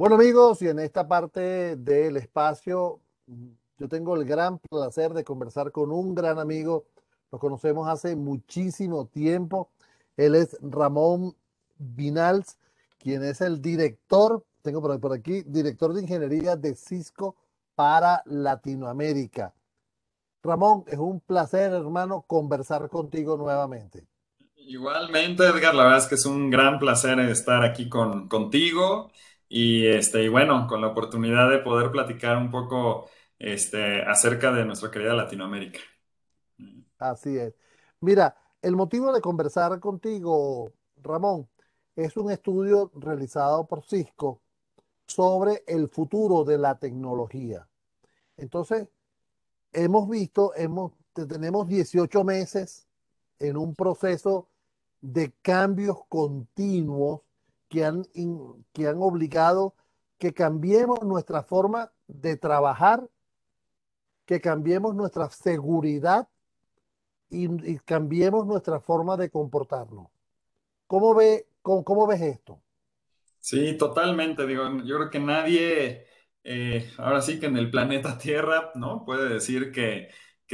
Bueno amigos, y en esta parte del espacio, yo tengo el gran placer de conversar con un gran amigo. Lo conocemos hace muchísimo tiempo. Él es Ramón Vinals, quien es el director, tengo por aquí, director de ingeniería de Cisco para Latinoamérica. Ramón, es un placer, hermano, conversar contigo nuevamente. Igualmente, Edgar, la verdad es que es un gran placer estar aquí con, contigo y, este, y bueno, con la oportunidad de poder platicar un poco este, acerca de nuestra querida Latinoamérica. Así es. Mira, el motivo de conversar contigo, Ramón, es un estudio realizado por Cisco sobre el futuro de la tecnología. Entonces, hemos visto, hemos, tenemos 18 meses en un proceso de cambios continuos que han, que han obligado que cambiemos nuestra forma de trabajar, que cambiemos nuestra seguridad y, cambiemos nuestra forma de comportarnos. ¿Cómo, ve, cómo, ves esto? Sí, totalmente. Digo, yo creo que nadie, eh, ahora sí que en el planeta Tierra, ¿no? Puede decir que,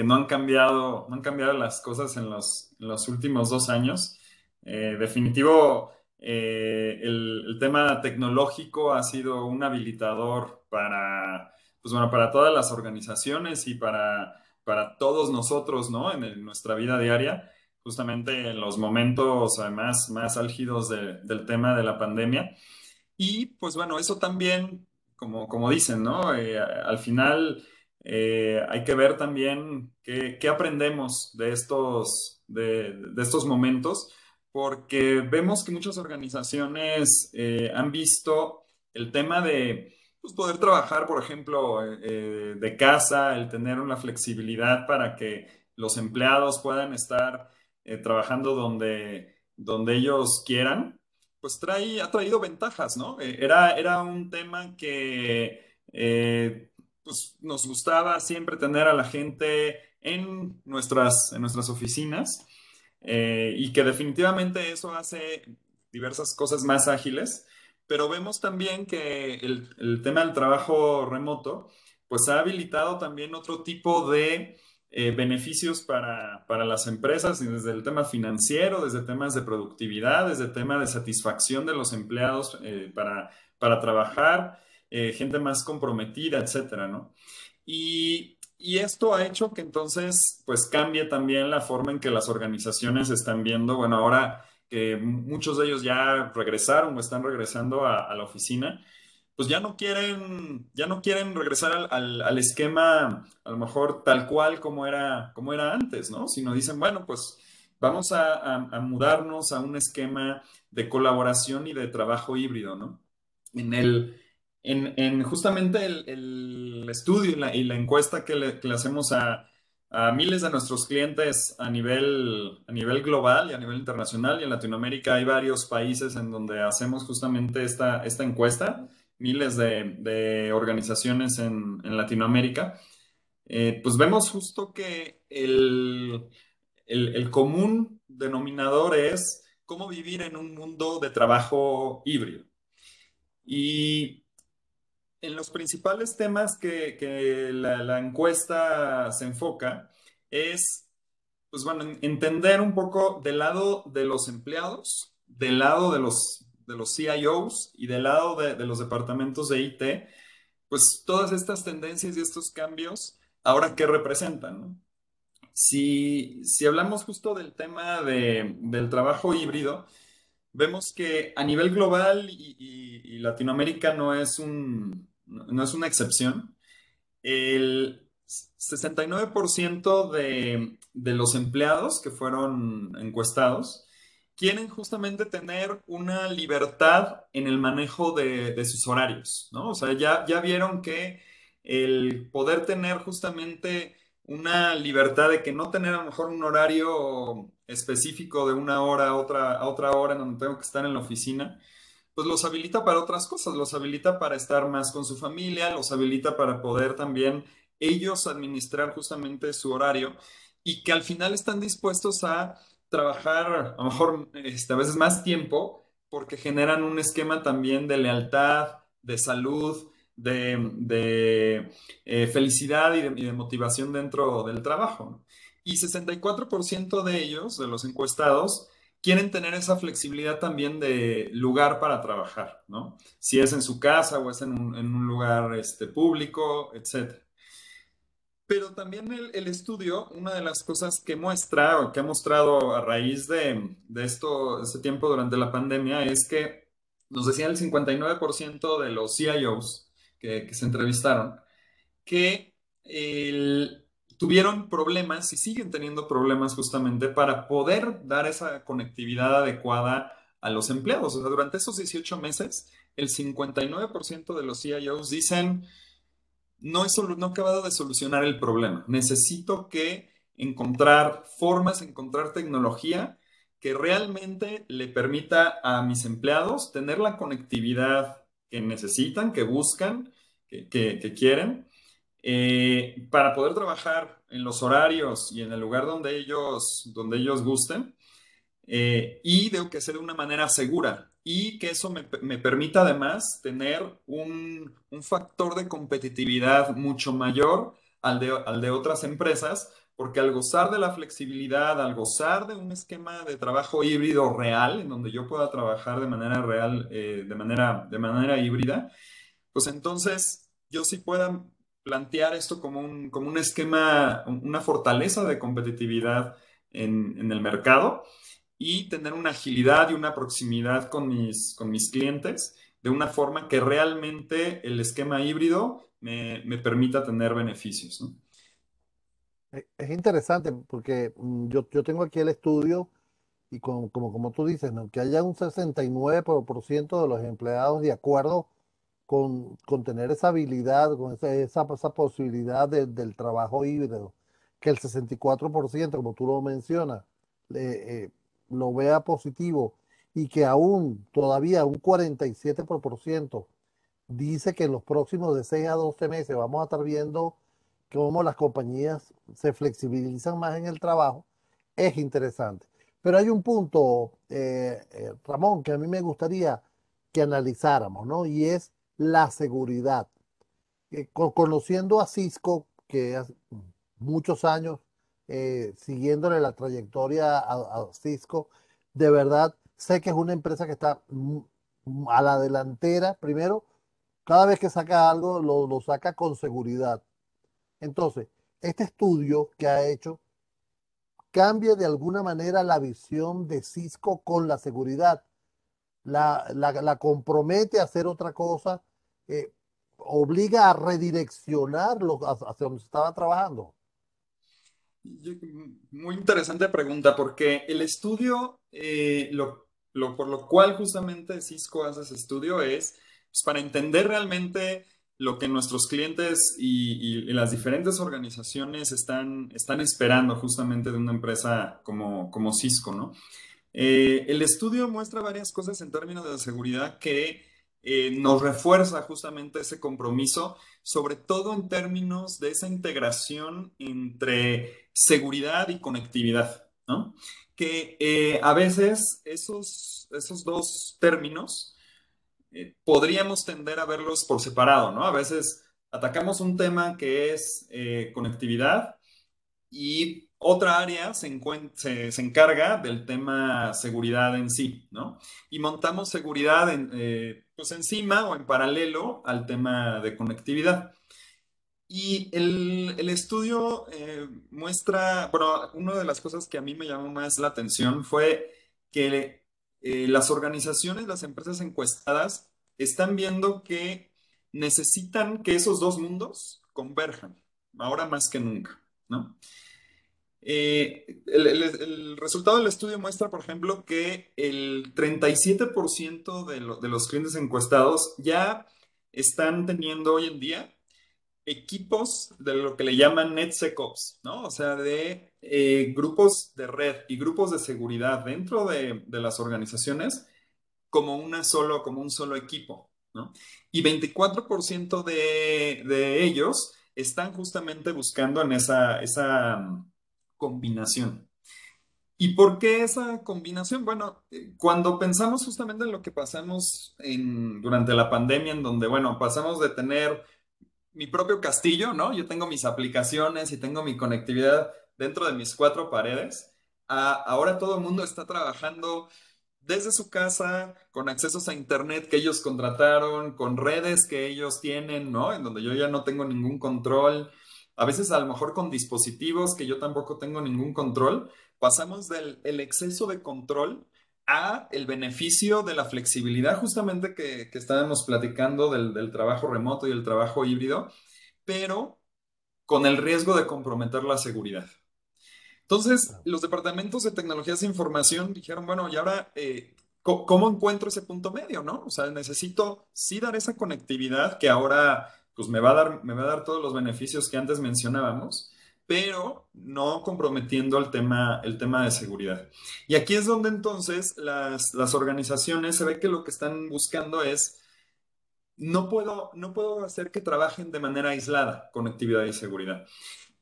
no han cambiado, no han cambiado las cosas en los, en los últimos dos años. Eh, definitivo, eh, el, tema tecnológico ha sido un habilitador para, pues bueno, para todas las organizaciones y para, para todos nosotros, ¿no? En, nuestra vida diaria, justamente en los momentos además más álgidos del tema de la pandemia. Y pues bueno, eso también, como, como dicen, ¿no? Eh, al final hay que ver también qué, qué aprendemos de estos, de, de estos momentos porque vemos que muchas organizaciones eh, han visto el tema de pues, poder trabajar, por ejemplo, eh, eh, de casa, el tener una flexibilidad para que los empleados puedan estar trabajando donde, donde ellos quieran, pues trae, ha traído ventajas, ¿no? era, era un tema que pues, nos gustaba siempre tener a la gente en nuestras, en nuestras oficinas eh, y que definitivamente eso hace diversas cosas más ágiles, pero vemos también que el, tema del trabajo remoto, pues ha habilitado también otro tipo de eh, beneficios para, las empresas, desde el tema financiero, desde temas de productividad, desde tema de satisfacción de los empleados eh, para, para trabajar, gente más comprometida, etcétera, ¿no? Y y esto ha hecho que entonces, pues cambie también la forma en que las organizaciones están viendo, bueno, ahora que muchos de ellos ya regresaron o están regresando a, la oficina, pues ya no quieren, ya no quieren regresar al, esquema, a lo mejor tal cual como era, como era antes, ¿no? Sino dicen, bueno, pues vamos a, mudarnos a un esquema de colaboración y de trabajo híbrido, ¿no? En el, en, justamente el, estudio y la, encuesta que le, hacemos a, miles de nuestros clientes a nivel, a nivel global y a nivel internacional y en Latinoamérica hay varios países en donde hacemos justamente esta, esta encuesta, miles de, organizaciones en, Latinoamérica, eh, pues vemos justo que el, el común denominador es cómo vivir en un mundo de trabajo híbrido. Y en los principales temas que, la, encuesta se enfoca es, pues bueno, entender un poco del lado de los empleados, del lado de los, de los CIOs y del lado de, los departamentos de IT, pues todas estas tendencias y estos cambios, ahora qué representan, Si, hablamos justo del tema del trabajo híbrido, vemos que a nivel global y Latinoamérica no es un, no es una excepción. El 69% de, de los empleados que fueron encuestados quieren justamente tener una libertad en el manejo de, sus horarios, ¿no? O sea, ya, ya vieron que el poder tener justamente una libertad de que no tener a lo mejor un horario específico de una hora a otra, a otra hora en donde tengo que estar en la oficina, pues los habilita para otras cosas, los habilita para estar más con su familia, los habilita para poder también ellos administrar justamente su horario y que al final están dispuestos a trabajar a lo mejor este, a veces más tiempo porque generan un esquema también de lealtad, de salud, de, eh, felicidad y de, motivación dentro del trabajo. Y 64% de ellos, de los encuestados, quieren tener esa flexibilidad también de lugar para trabajar, ¿no? Si es en su casa o es en un, lugar este, público, etc. Pero también el, estudio, una de las cosas que muestra o que ha mostrado a raíz de, esto, este tiempo durante la pandemia, es que nos decía el 59% de los CIOs que, se entrevistaron que tuvieron problemas y siguen teniendo problemas justamente para poder dar esa conectividad adecuada a los empleados. O sea, durante esos 18 meses, el 59% de los CIOs dicen, no he, no acabado de solucionar el problema. Necesito que encontrar formas, encontrar tecnología que realmente le permita a mis empleados tener la conectividad que necesitan, que buscan, que, quieren, eh, para poder trabajar en los horarios y en el lugar donde ellos, donde ellos gusten. Eh, y debo que sea de una manera segura y que eso me, permita además tener un, factor de competitividad mucho mayor al de, al de otras empresas, porque al gozar de la flexibilidad, al gozar de un esquema de trabajo híbrido real, en donde yo pueda trabajar de manera real, eh, de, manera, de manera híbrida, pues entonces yo sí pueda plantear esto como un, como un esquema, una fortaleza de competitividad en, en el mercado y tener una agilidad y una proximidad con mis, con mis clientes de una forma que realmente el esquema híbrido me, me permita tener beneficios. Es interesante porque mm, yo, yo tengo aquí el estudio y como, como, como tú dices, ¿no? que haya un 69% de los empleados de acuerdo con, tener esa habilidad, con esa, esa, esa posibilidad del trabajo híbrido, que el 64%, como tú lo mencionas, eh, lo vea positivo y que aún todavía un 47% dice que en los próximos de 6 a 12 meses vamos a estar viendo cómo las compañías se flexibilizan más en el trabajo, es interesante. Pero hay un punto, eh, eh, Ramón, que a mí me gustaría que analizáramos, ¿no? Y es la seguridad. Eh, conociendo a Cisco, que hace muchos años eh, siguiéndole la trayectoria a, Cisco, de verdad sé que es una empresa que está a la delantera. Primero, cada vez que saca algo, lo, saca con seguridad. Entonces, este estudio que ha hecho cambia de alguna manera la visión de Cisco con la seguridad. La, la, compromete a hacer otra cosa, eh, obliga a redireccionarlo hacia donde estaba trabajando. Muy interesante pregunta, porque el estudio, eh, lo, por lo cual justamente Cisco hace ese estudio es pues, para entender realmente lo que nuestros clientes y, las diferentes organizaciones están, están esperando justamente de una empresa como, como Cisco, ¿no? Eh, el estudio muestra varias cosas en términos de seguridad que eh, nos refuerza justamente ese compromiso, sobre todo en términos de esa integración entre seguridad y conectividad, ¿no? Que eh, a veces esos, esos dos términos eh, podríamos tender a verlos por separado, ¿no? A veces atacamos un tema que es conectividad y otra área se, encarga del tema seguridad en sí, ¿no? Y montamos seguridad en, eh, pues encima o en paralelo al tema de conectividad. Y el, estudio eh, muestra, bueno, una de las cosas que a mí me llamó más la atención fue que eh, las organizaciones, las empresas encuestadas, están viendo que necesitan que esos dos mundos converjan, ahora más que nunca, ¿no? Eh, el, resultado del estudio muestra, por ejemplo, que el 37% de, de, los clientes encuestados ya están teniendo hoy en día equipos de lo que le llaman NetSecOps, ¿no? O sea, de eh, grupos de red y grupos de seguridad dentro de, las organizaciones como, una solo, como un solo equipo, ¿no? Y 24% de, de ellos están justamente buscando en esa combinación. ¿Y por qué esa combinación? Bueno, eh, cuando pensamos justamente en lo que pasamos en, durante la pandemia, en donde, bueno, pasamos de tener mi propio castillo, ¿no? Yo tengo mis aplicaciones y tengo mi conectividad dentro de mis cuatro paredes. a- ahora todo el mundo está trabajando desde su casa, con accesos a internet que ellos contrataron, con redes que ellos tienen, ¿no? En donde yo ya no tengo ningún control. A veces a lo mejor con dispositivos que yo tampoco tengo ningún control. Pasamos del el exceso de control a el beneficio de la flexibilidad justamente que, que estábamos platicando del, del trabajo remoto y el trabajo híbrido, pero con el riesgo de comprometer la seguridad. Entonces, los departamentos de tecnologías de información dijeron, bueno, y ahora, eh, ¿cómo encuentro ese punto medio, no? O sea, necesito sí dar esa conectividad que ahora, pues me va a dar, me va a dar todos los beneficios que antes mencionábamos, pero no comprometiendo el tema, el tema de seguridad. Y aquí es donde entonces las, las organizaciones se ve que lo que están buscando es, no puedo, no puedo hacer que trabajen de manera aislada, conectividad y seguridad.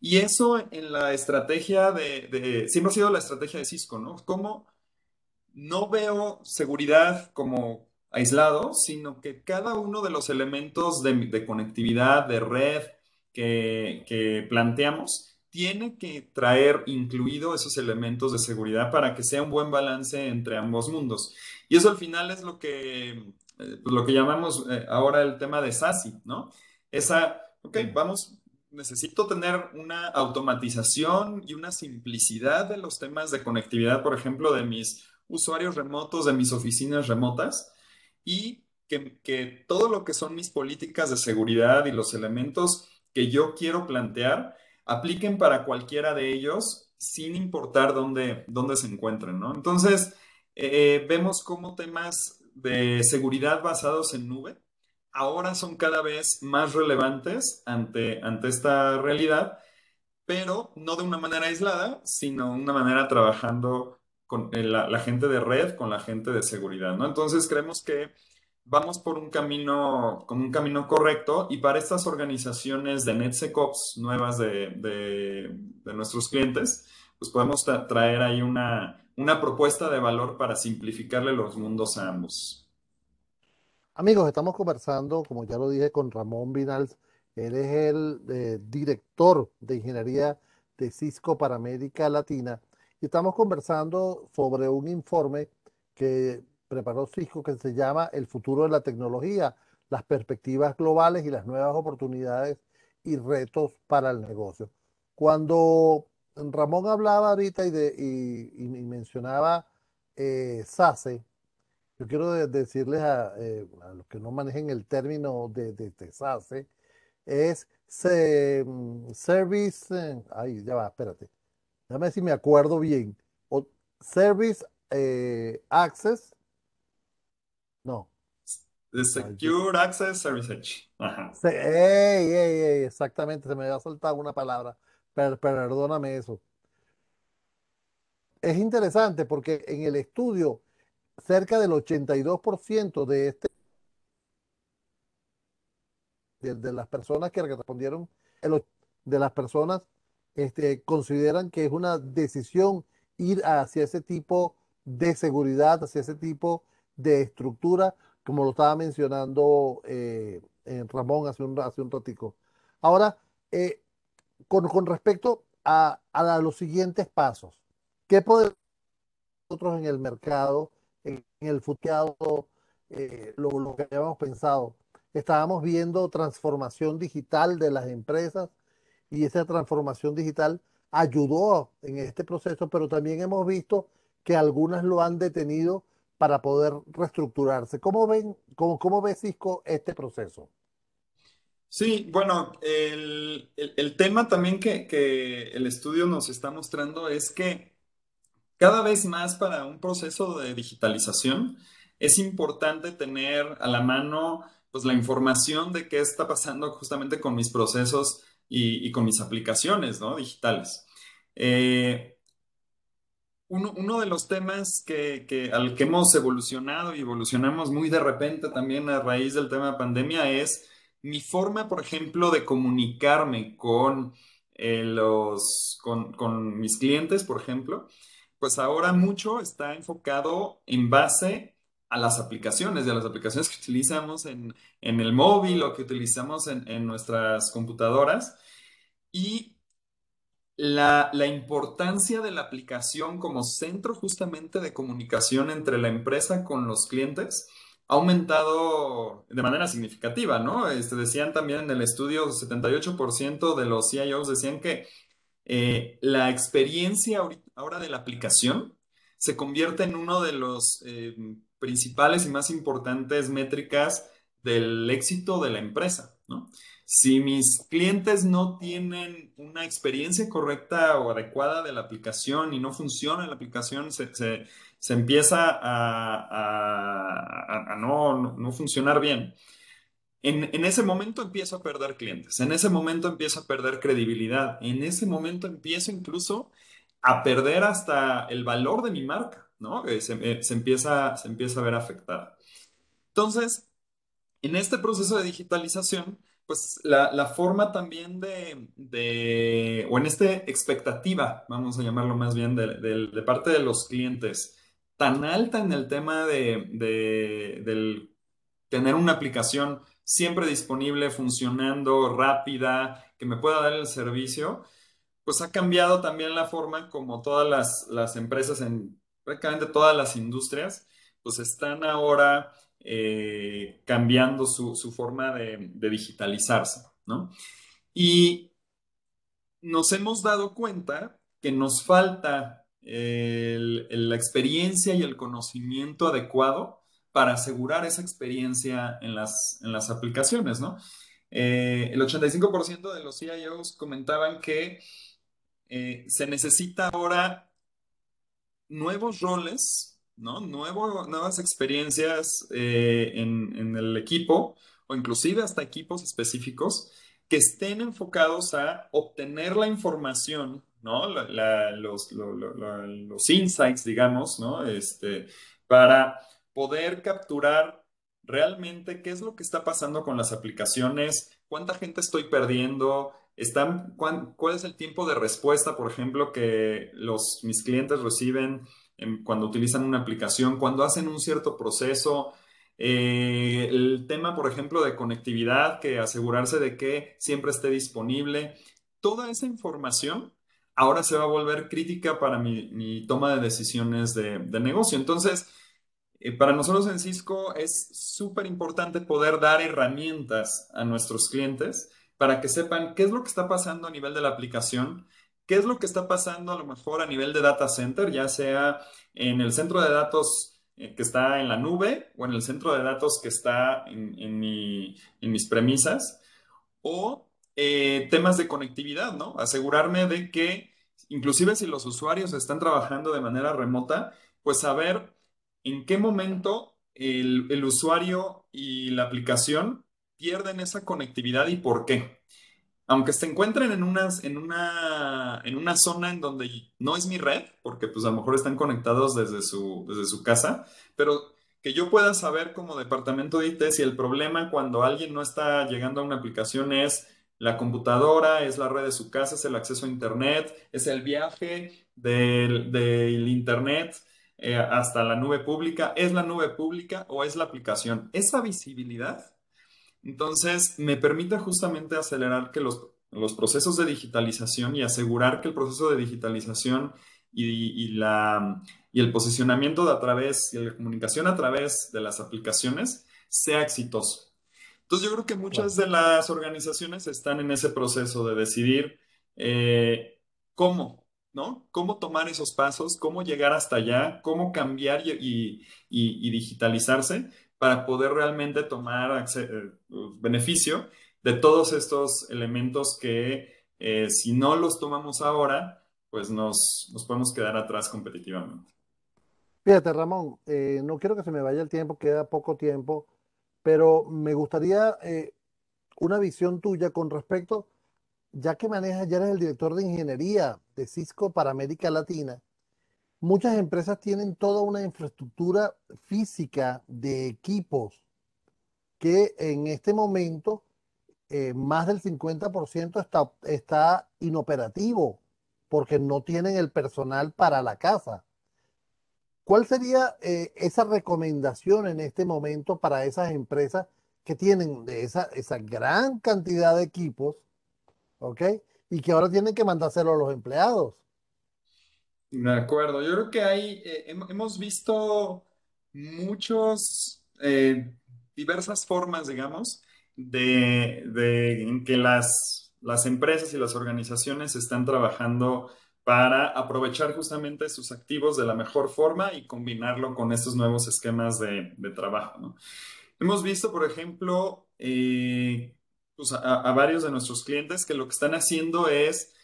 Y eso en la estrategia de, de- siempre ha sido la estrategia de Cisco, ¿no? Cómo no veo seguridad como aislado, sino que cada uno de los elementos de, de conectividad, de red que, que planteamos, tiene que traer incluido esos elementos de seguridad para que sea un buen balance entre ambos mundos. Y eso al final es lo que, eh, pues lo que llamamos eh, ahora el tema de SASI, ¿no? Esa, ok, vamos, necesito tener una automatización y una simplicidad de los temas de conectividad, por ejemplo, de mis usuarios remotos, de mis oficinas remotas, y que, que todo lo que son mis políticas de seguridad y los elementos que yo quiero plantear apliquen para cualquiera de ellos sin importar dónde, dónde se encuentren, ¿no? Entonces, eh, vemos cómo temas de seguridad basados en nube ahora son cada vez más relevantes ante, ante esta realidad, pero no de una manera aislada, sino de una manera trabajando eh, la, gente de red, con la gente de seguridad, ¿no? Entonces creemos que vamos por un camino, con un camino correcto y para estas organizaciones de NetSecOps nuevas de, de, nuestros clientes, pues podemos tra- traer ahí una, una propuesta de valor para simplificarle los mundos a ambos. Amigos, estamos conversando, como ya lo dije, con Ramón Vinals. Él es el eh, director de ingeniería de Cisco para América Latina. Estamos conversando sobre un informe que preparó Cisco que se llama El futuro de la tecnología, las perspectivas globales y las nuevas oportunidades y retos para el negocio. Cuando Ramón hablaba ahorita y, de, y, mencionaba eh, SASE, yo quiero de- decirles a, eh, a los que no manejen el término de, de, SASE, es se- mm, Service, eh, ay, ya va, espérate, déjame ver si me acuerdo bien. O, service eh, Access, no, The Secure Access Service Edge. Ajá. se- ey, ey, ey, exactamente, se me había soltado una palabra, per- perdóname eso. Es interesante porque en el estudio, cerca del 82% de este de, de las personas que respondieron, el de las personas este, consideran que es una decisión ir hacia ese tipo de seguridad, hacia ese tipo de estructura, como lo estaba mencionando eh, Ramón hace un, hace un ratico. Ahora, eh, con, con respecto a, a los siguientes pasos, ¿qué podemos nosotros en el mercado, en, el futuro, eh, lo, lo que habíamos pensado. Estábamos viendo transformación digital de las empresas y esa transformación digital ayudó en este proceso, pero también hemos visto que algunas lo han detenido para poder reestructurarse. ¿Cómo ven, cómo, cómo ve Cisco este proceso? Sí, bueno, el, el- el tema también que, que el estudio nos está mostrando es que cada vez más para un proceso de digitalización es importante tener a la mano pues, la información de qué está pasando justamente con mis procesos y, con mis aplicaciones, ¿no? digitales. Eh, uno, de los temas que, al que hemos evolucionado y evolucionamos muy de repente también a raíz del tema de pandemia es mi forma, por ejemplo, de comunicarme con, eh, los, con mis clientes, por ejemplo, pues ahora mucho está enfocado en base a las aplicaciones, de las aplicaciones que utilizamos en, el móvil o que utilizamos en, en nuestras computadoras. Y la, importancia de la aplicación como centro justamente de comunicación entre la empresa con los clientes ha aumentado de manera significativa, ¿no? Este, decían también en el estudio, 78% de los CIOs decían que eh, la experiencia ahora de la aplicación se convierte en uno de los eh, principales y más importantes métricas del éxito de la empresa, ¿no? Si mis clientes no tienen una experiencia correcta o adecuada de la aplicación y no funciona la aplicación, se, empieza a, no, funcionar bien. En, en, ese momento empiezo a perder clientes, en ese momento empiezo a perder credibilidad, en ese momento empiezo incluso a perder hasta el valor de mi marca, ¿no? Eh, se, eh, se empieza, se empieza a ver afectada. Entonces, en este proceso de digitalización, pues la, forma también de, o en esta expectativa, vamos a llamarlo más bien, de, parte de los clientes, tan alta en el tema de, tener una aplicación siempre disponible, funcionando, rápida, que me pueda dar el servicio, pues ha cambiado también la forma como todas las, las empresas en prácticamente todas las industrias, pues están ahora eh, cambiando su, forma de, digitalizarse, ¿no? Y nos hemos dado cuenta que nos falta la experiencia y el conocimiento adecuado para asegurar esa experiencia en las, en las aplicaciones, ¿no? Eh, el 85% de los CIOs comentaban que eh, se necesita ahora nuevos roles ¿no? nuevas experiencias eh, en, el equipo o inclusive hasta equipos específicos que estén enfocados a obtener la información, ¿no? los, los, insights, digamos, ¿no? Este, para poder capturar realmente qué es lo que está pasando con las aplicaciones, cuánta gente estoy perdiendo, están, cuál, es el tiempo de respuesta, por ejemplo, que los, mis clientes reciben cuando utilizan una aplicación, cuando hacen un cierto proceso. Eh, el tema, por ejemplo, de conectividad, que asegurarse de que siempre esté disponible. Toda esa información ahora se va a volver crítica para mi, toma de decisiones de, negocio. Entonces, eh, para nosotros en Cisco es súper importante poder dar herramientas a nuestros clientes para que sepan qué es lo que está pasando a nivel de la aplicación, ¿Qué es lo que está pasando a lo mejor a nivel de data center, ya sea en el centro de datos eh, que está en la nube o en el centro de datos que está en, mis premisas? O eh, temas de conectividad, ¿no? Asegurarme de que, inclusive si los usuarios están trabajando de manera remota, pues saber en qué momento el, el usuario y la aplicación pierden esa conectividad y por qué aunque se encuentren en, unas, en, una, en una zona en donde no es mi red, porque pues a lo mejor están conectados desde su, desde su casa, pero que yo pueda saber como departamento de IT si el problema cuando alguien no está llegando a una aplicación es la computadora, es la red de su casa, es el acceso a Internet, es el viaje del, Internet eh, hasta la nube pública, es la nube pública o es la aplicación. Esa visibilidad entonces, me permite justamente acelerar que los, procesos de digitalización y asegurar que el proceso de digitalización y, la, y el posicionamiento de a través y la comunicación a través de las aplicaciones sea exitoso. Entonces, yo creo que muchas de las organizaciones están en ese proceso de decidir eh, cómo, ¿no? Cómo tomar esos pasos, cómo llegar hasta allá, cómo cambiar y digitalizarse para poder realmente tomar eh, beneficio de todos estos elementos que eh, si no los tomamos ahora, pues nos, podemos quedar atrás competitivamente. Fíjate, Ramón, eh, no quiero que se me vaya el tiempo, queda poco tiempo, pero me gustaría una visión tuya con respecto, ya que manejas, ya eres el director de ingeniería de Cisco para América Latina, muchas empresas tienen toda una infraestructura física de equipos que en este momento eh, más del 50% está, está inoperativo porque no tienen el personal para la casa. ¿Cuál sería eh, esa recomendación en este momento para esas empresas que tienen esa, esa gran cantidad de equipos, ¿ok? Y que ahora tienen que mandárselo a los empleados. De acuerdo, yo creo que hay, eh, hem- hemos visto muchos, eh, diversas formas, digamos, de, de en que las, las empresas y las organizaciones están trabajando para aprovechar justamente sus activos de la mejor forma y combinarlo con estos nuevos esquemas de, de trabajo, ¿no? Hemos visto, por ejemplo, eh, pues a varios de nuestros clientes que lo que están haciendo es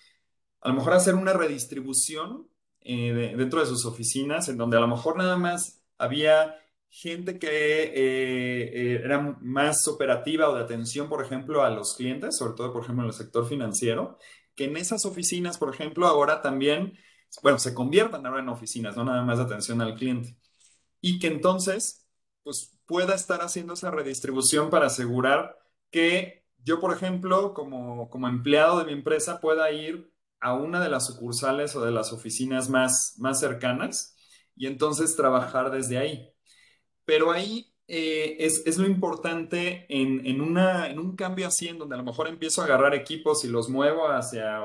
a lo mejor hacer una redistribución eh, de- dentro de sus oficinas, en donde a lo mejor nada más había gente que eh, eh, era más operativa o de atención, por ejemplo, a los clientes, sobre todo, por ejemplo, en el sector financiero, que en esas oficinas, por ejemplo, ahora también, bueno, se conviertan ahora en oficinas, no nada más de atención al cliente. Y que entonces pues pueda estar haciendo esa redistribución para asegurar que yo, por ejemplo, como, como empleado de mi empresa, pueda ir a una de las sucursales o de las oficinas más, más cercanas y entonces trabajar desde ahí. Pero ahí eh, es, es lo importante en, en una, en un cambio así, en donde a lo mejor empiezo a agarrar equipos y los muevo hacia,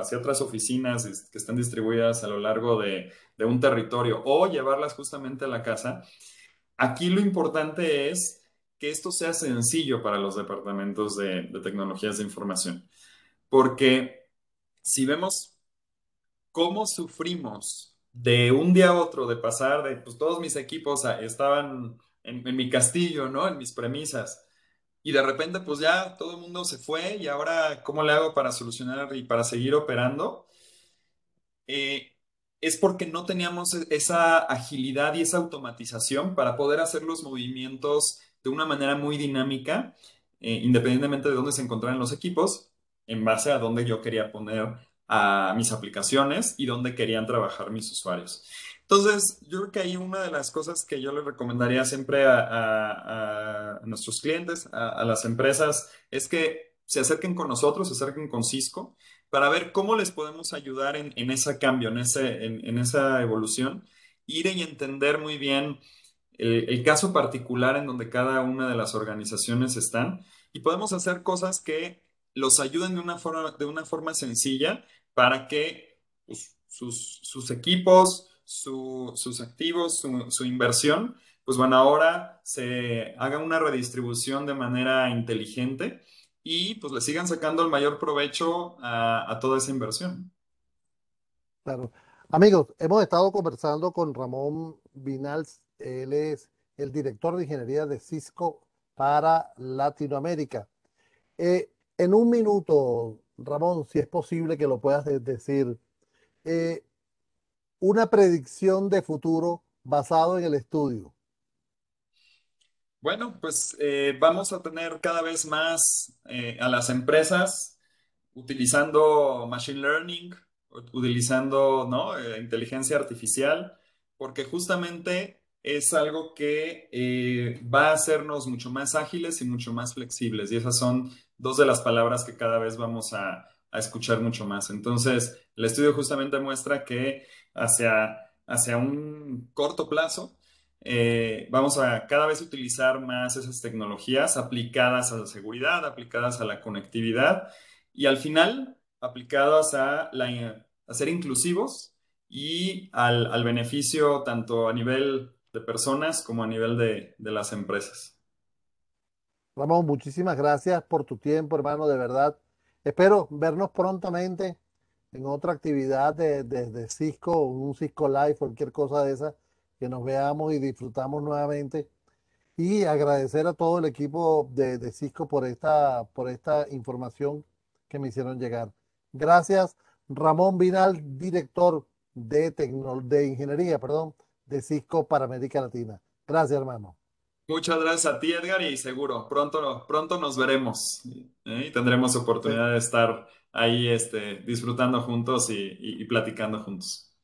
hacia otras oficinas que están distribuidas a lo largo de, de un territorio o llevarlas justamente a la casa. Aquí lo importante es que esto sea sencillo para los departamentos de, de tecnologías de información, porque si vemos cómo sufrimos de un día a otro, de pasar de, pues todos mis equipos estaban en, en mi castillo, ¿no? En mis premisas. Y de repente, pues ya todo el mundo se fue y ahora, ¿cómo le hago para solucionar y para seguir operando? eh, es porque no teníamos e- esa agilidad y esa automatización para poder hacer los movimientos de una manera muy dinámica, eh, independientemente de dónde se encontraran los equipos, en base a dónde yo quería poner a mis aplicaciones y dónde querían trabajar mis usuarios. Entonces, yo creo que ahí una de las cosas que yo le recomendaría siempre a, nuestros clientes, a, las empresas, es que se acerquen con nosotros, se acerquen con Cisco para ver cómo les podemos ayudar en, en ese cambio, en, ese, en, esa evolución, ir y entender muy bien el caso particular en donde cada una de las organizaciones están y podemos hacer cosas que los ayuden de una forma, de una forma sencilla para que pues, sus, sus equipos, su- sus activos, su, inversión, pues bueno, ahora se haga una redistribución de manera inteligente y pues le sigan sacando el mayor provecho a, a toda esa inversión. Claro. Amigos, hemos estado conversando con Ramón Vinals. Él es el director de ingeniería de Cisco para Latinoamérica. Eh, en un minuto, Ramón, si es posible que lo puedas de- decir, eh, una predicción de futuro basado en el estudio. Bueno, pues eh, vamos a tener cada vez más eh, a las empresas utilizando machine learning, utilizando, ¿no? inteligencia artificial, porque justamente es algo que va a hacernos mucho más ágiles y mucho más flexibles. Y esas son dos de las palabras que cada vez vamos a, escuchar mucho más. Entonces, el estudio justamente muestra que hacia, hacia un corto plazo, eh, vamos a cada vez utilizar más esas tecnologías aplicadas a la seguridad, aplicadas a la conectividad y al final aplicadas a, a ser inclusivos y al, al, beneficio tanto a nivel de personas como a nivel de, de las empresas. Ramón, muchísimas gracias por tu tiempo, hermano, de verdad. Espero vernos prontamente en otra actividad de, de, de Cisco, un Cisco Live, cualquier cosa de esa, que nos veamos y disfrutamos nuevamente. Y agradecer a todo el equipo de, de Cisco por esta, por esta información que me hicieron llegar. Gracias, Ramón Vinal, director de, tecno, de ingeniería, perdón, de Cisco para América Latina. Gracias, hermano. Muchas gracias a ti, Edgar, y seguro pronto, pronto nos veremos ¿eh? y tendremos oportunidad de estar ahí este, disfrutando juntos y, y, y platicando juntos.